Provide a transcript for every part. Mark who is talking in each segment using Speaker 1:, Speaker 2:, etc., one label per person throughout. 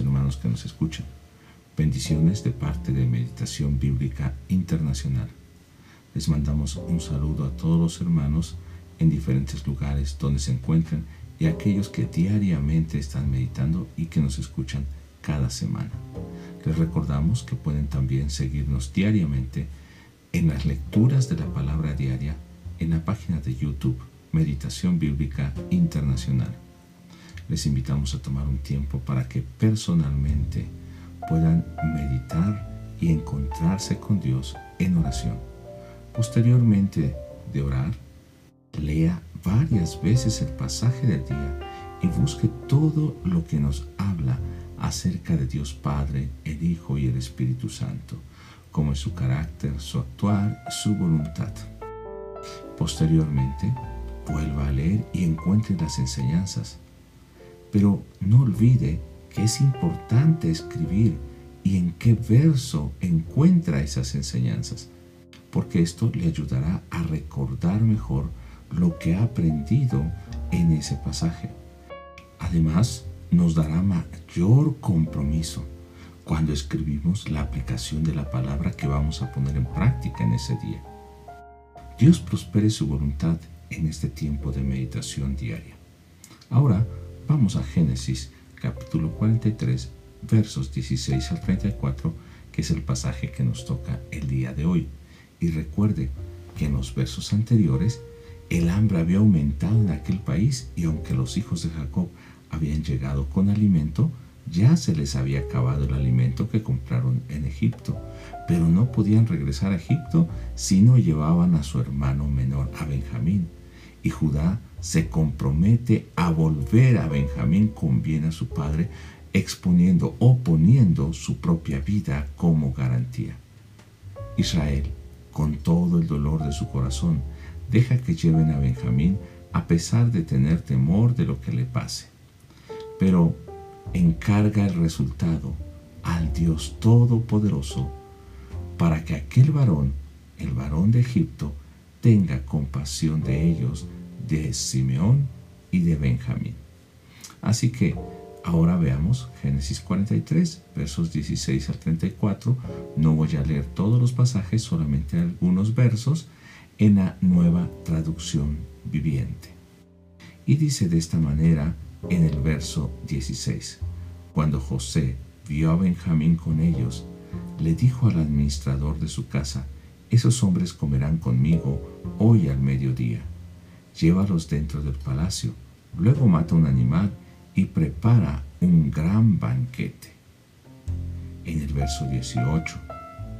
Speaker 1: Hermanos que nos escuchan. Bendiciones de parte de Meditación Bíblica Internacional. Les mandamos un saludo a todos los hermanos en diferentes lugares donde se encuentran y a aquellos que diariamente están meditando y que nos escuchan cada semana. Les recordamos que pueden también seguirnos diariamente en las lecturas de la palabra diaria en la página de YouTube Meditación Bíblica Internacional. Les invitamos a tomar un tiempo para que personalmente puedan meditar y encontrarse con Dios en oración. Posteriormente de orar, lea varias veces el pasaje del día y busque todo lo que nos habla acerca de Dios Padre, el Hijo y el Espíritu Santo, como es su carácter, su actuar, su voluntad. Posteriormente, vuelva a leer y encuentre las enseñanzas. Pero no olvide que es importante escribir y en qué verso encuentra esas enseñanzas, porque esto le ayudará a recordar mejor lo que ha aprendido en ese pasaje. Además, nos dará mayor compromiso cuando escribimos la aplicación de la palabra que vamos a poner en práctica en ese día. Dios prospere su voluntad en este tiempo de meditación diaria. Ahora vamos a Génesis capítulo 43 versos 16 al 34 que es el pasaje que nos toca el día de hoy. Y recuerde que en los versos anteriores el hambre había aumentado en aquel país y aunque los hijos de Jacob habían llegado con alimento, ya se les había acabado el alimento que compraron en Egipto, pero no podían regresar a Egipto si no llevaban a su hermano menor, a Benjamín. Y Judá se compromete a volver a Benjamín con bien a su padre, exponiendo o poniendo su propia vida como garantía. Israel, con todo el dolor de su corazón, deja que lleven a Benjamín a pesar de tener temor de lo que le pase. Pero encarga el resultado al Dios Todopoderoso para que aquel varón, el varón de Egipto, tenga compasión de ellos, de Simeón y de Benjamín. Así que ahora veamos Génesis 43, versos 16 al 34. No voy a leer todos los pasajes, solamente algunos versos en la nueva traducción viviente. Y dice de esta manera en el verso 16. Cuando José vio a Benjamín con ellos, le dijo al administrador de su casa, esos hombres comerán conmigo hoy al mediodía. Llévalos dentro del palacio, luego mata un animal y prepara un gran banquete. En el verso 18,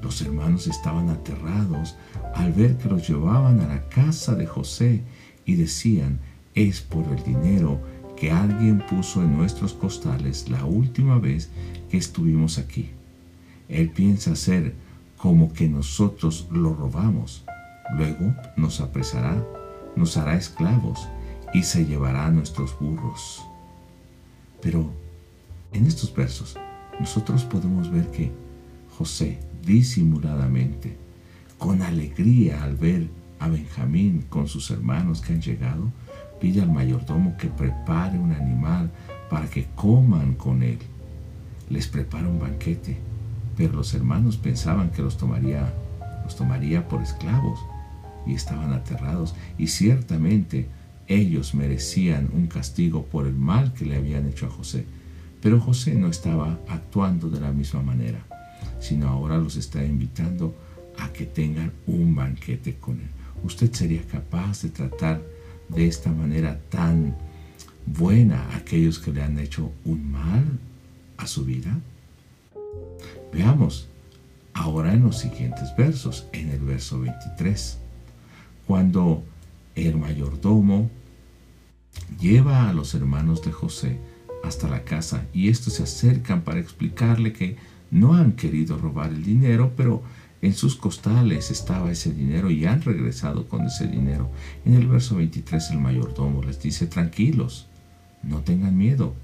Speaker 1: los hermanos estaban aterrados al ver que los llevaban a la casa de José y decían, es por el dinero que alguien puso en nuestros costales la última vez que estuvimos aquí. Él piensa hacer como que nosotros lo robamos. Luego nos apresará, nos hará esclavos y se llevará a nuestros burros. Pero en estos versos nosotros podemos ver que José disimuladamente, con alegría al ver a Benjamín con sus hermanos que han llegado, pide al mayordomo que prepare un animal para que coman con él. Les prepara un banquete, pero los hermanos pensaban que los tomaría, los tomaría por esclavos y estaban aterrados y ciertamente ellos merecían un castigo por el mal que le habían hecho a José. Pero José no estaba actuando de la misma manera, sino ahora los está invitando a que tengan un banquete con él. ¿Usted sería capaz de tratar de esta manera tan buena a aquellos que le han hecho un mal a su vida? Veamos ahora en los siguientes versos, en el verso 23, cuando el mayordomo lleva a los hermanos de José hasta la casa y estos se acercan para explicarle que no han querido robar el dinero, pero en sus costales estaba ese dinero y han regresado con ese dinero. En el verso 23 el mayordomo les dice, tranquilos, no tengan miedo.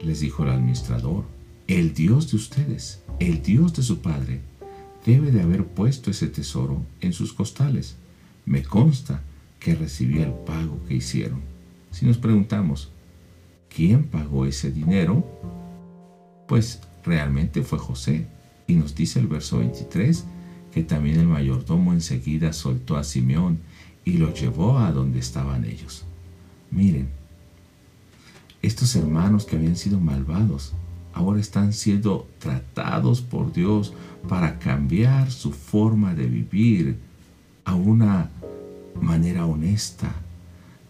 Speaker 1: Les dijo el administrador, el Dios de ustedes, el Dios de su Padre, debe de haber puesto ese tesoro en sus costales. Me consta que recibí el pago que hicieron. Si nos preguntamos, quién pagó ese dinero, pues realmente fue José. Y nos dice el verso 23 que también el mayordomo enseguida soltó a Simeón y lo llevó a donde estaban ellos. Miren, estos hermanos que habían sido malvados ahora están siendo tratados por Dios para cambiar su forma de vivir a una manera honesta.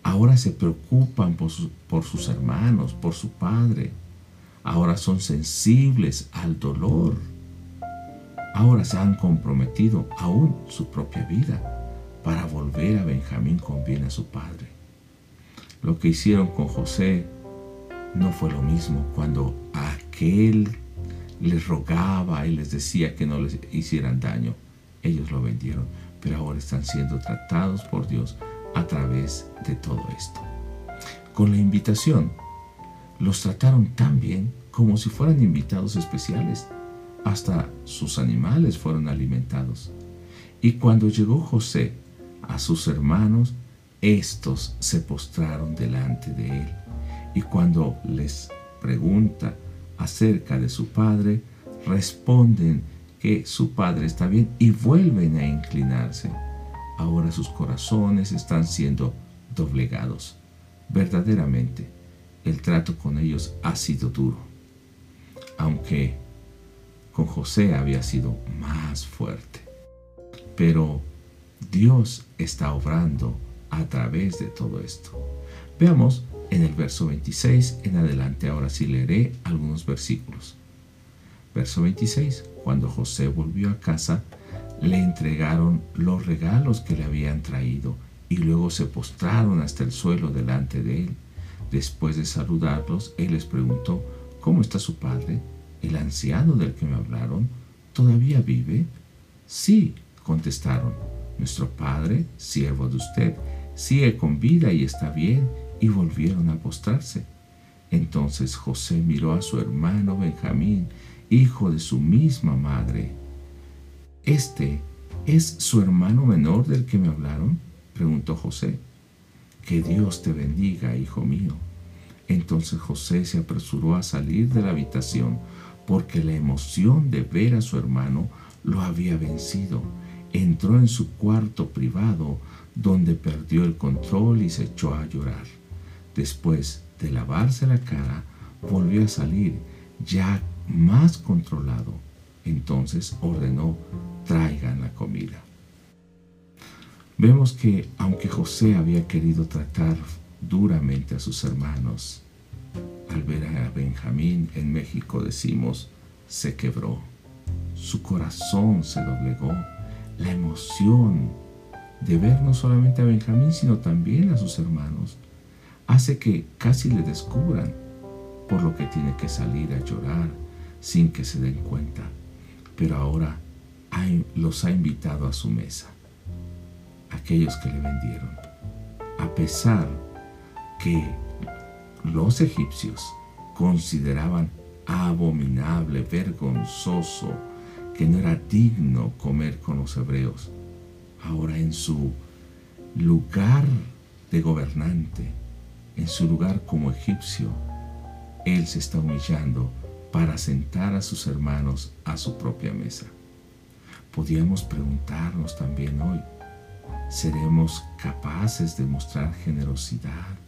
Speaker 1: Ahora se preocupan por, sus hermanos, por su padre. Ahora son sensibles al dolor. Ahora se han comprometido aún su propia vida para volver a Benjamín con a su padre. Lo que hicieron con José no fue lo mismo cuando aquel les rogaba y les decía que no les hicieran daño. Ellos lo vendieron, pero ahora están siendo tratados por Dios a través de todo esto. Con la invitación, los trataron tan bien como si fueran invitados especiales. Hasta sus animales fueron alimentados. Y cuando llegó José a sus hermanos, estos se postraron delante de él. Y cuando les pregunta acerca de su padre, responden que su padre está bien y vuelven a inclinarse. Ahora sus corazones están siendo doblegados. Verdaderamente, el trato con ellos ha sido duro, aunque con José había sido más fuerte. Pero Dios está obrando a través de todo esto. Veamos en el verso 26 en adelante. Ahora sí leeré algunos versículos. Verso 26. Cuando José volvió a casa, le entregaron los regalos que le habían traído y luego se postraron hasta el suelo delante de él. Después de saludarlos, él les preguntó, ¿cómo está su padre? ¿El anciano del que me hablaron? ¿Todavía vive? Sí, contestaron. Nuestro padre, siervo de usted, sigue con vida y está bien y volvieron a postrarse. Entonces José miró a su hermano Benjamín, hijo de su misma madre. ¿Este es su hermano menor del que me hablaron? preguntó José. Que Dios te bendiga, hijo mío. Entonces José se apresuró a salir de la habitación porque la emoción de ver a su hermano lo había vencido. Entró en su cuarto privado donde perdió el control y se echó a llorar. Después de lavarse la cara, volvió a salir ya más controlado. Entonces ordenó, traigan la comida. Vemos que aunque José había querido tratar duramente a sus hermanos, al ver a Benjamín en México decimos, se quebró. Su corazón se doblegó. La emoción de ver no solamente a Benjamín, sino también a sus hermanos, hace que casi le descubran, por lo que tiene que salir a llorar sin que se den cuenta. Pero ahora los ha invitado a su mesa, aquellos que le vendieron, a pesar que los egipcios consideraban abominable, vergonzoso, que no era digno comer con los hebreos. Ahora en su lugar de gobernante, en su lugar como egipcio, él se está humillando para sentar a sus hermanos a su propia mesa. Podríamos preguntarnos también hoy, ¿seremos capaces de mostrar generosidad,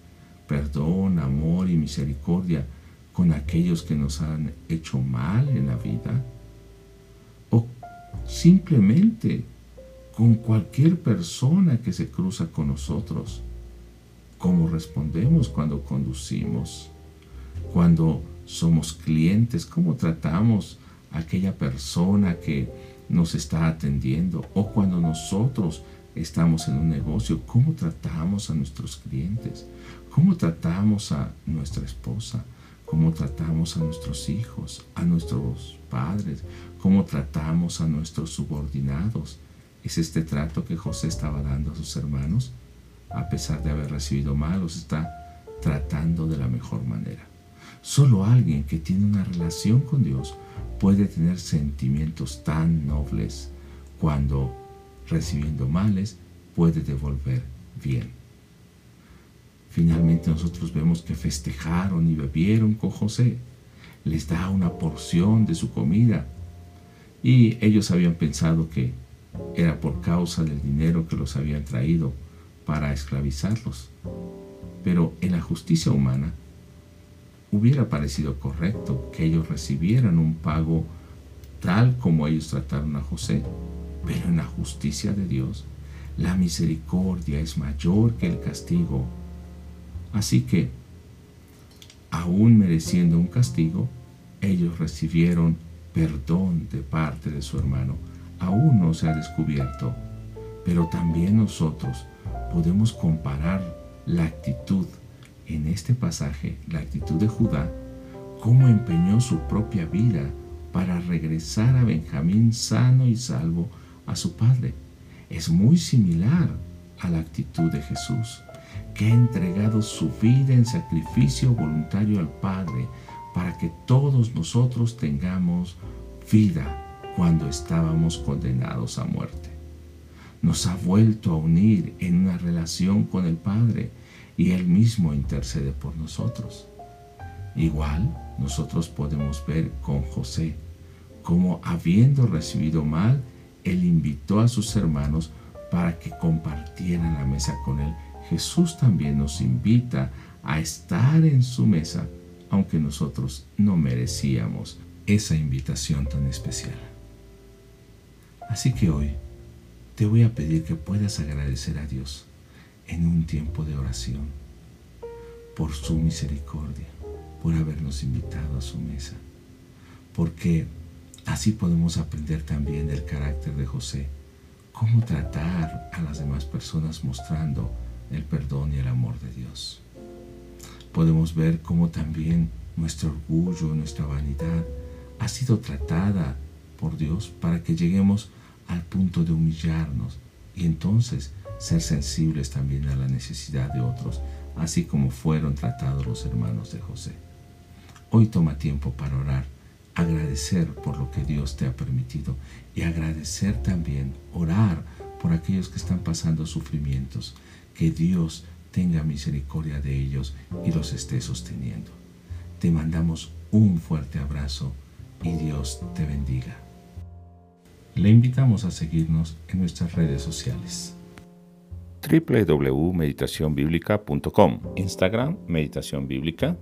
Speaker 1: perdón, amor y misericordia con aquellos que nos han hecho mal en la vida? ¿O simplemente con cualquier persona que se cruza con nosotros? Cómo respondemos cuando conducimos, cuando somos clientes, cómo tratamos a aquella persona que nos está atendiendo o cuando nosotros estamos en un negocio, cómo tratamos a nuestros clientes, cómo tratamos a nuestra esposa, cómo tratamos a nuestros hijos, a nuestros padres, cómo tratamos a nuestros subordinados. ¿Es este trato que José estaba dando a sus hermanos? A pesar de haber recibido mal, los está tratando de la mejor manera. Solo alguien que tiene una relación con Dios puede tener sentimientos tan nobles cuando recibiendo males puede devolver bien. Finalmente nosotros vemos que festejaron y bebieron con José. Les da una porción de su comida. Y ellos habían pensado que era por causa del dinero que los habían traído para esclavizarlos. Pero en la justicia humana hubiera parecido correcto que ellos recibieran un pago tal como ellos trataron a José. Pero en la justicia de Dios, la misericordia es mayor que el castigo. Así que, aún mereciendo un castigo, ellos recibieron perdón de parte de su hermano. Aún no se ha descubierto, pero también nosotros podemos comparar la actitud en este pasaje, la actitud de Judá, cómo empeñó su propia vida para regresar a Benjamín sano y salvo a su padre. Es muy similar a la actitud de Jesús, que ha entregado su vida en sacrificio voluntario al Padre para que todos nosotros tengamos vida cuando estábamos condenados a muerte. Nos ha vuelto a unir en una relación con el Padre y Él mismo intercede por nosotros. Igual nosotros podemos ver con José, como habiendo recibido mal, Él invitó a sus hermanos para que compartieran la mesa con Él. Jesús también nos invita a estar en su mesa, aunque nosotros no merecíamos esa invitación tan especial. Así que hoy te voy a pedir que puedas agradecer a Dios en un tiempo de oración por su misericordia, por habernos invitado a su mesa, porque así podemos aprender también del carácter de José, cómo tratar a las demás personas mostrando el perdón y el amor de Dios. Podemos ver cómo también nuestro orgullo, nuestra vanidad ha sido tratada por Dios para que lleguemos al punto de humillarnos y entonces ser sensibles también a la necesidad de otros, así como fueron tratados los hermanos de José. Hoy toma tiempo para orar, agradecer por lo que Dios te ha permitido y agradecer también, orar por aquellos que están pasando sufrimientos, que Dios tenga misericordia de ellos y los esté sosteniendo. Te mandamos un fuerte abrazo y Dios te bendiga. Le invitamos a seguirnos en nuestras redes sociales
Speaker 2: www.meditacionbiblica.com, Instagram Meditación Bíblica,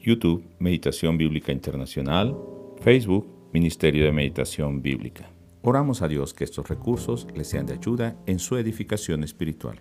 Speaker 2: YouTube Meditación Bíblica Internacional, Facebook Ministerio de Meditación Bíblica. Oramos a Dios que estos recursos les sean de ayuda en su edificación espiritual.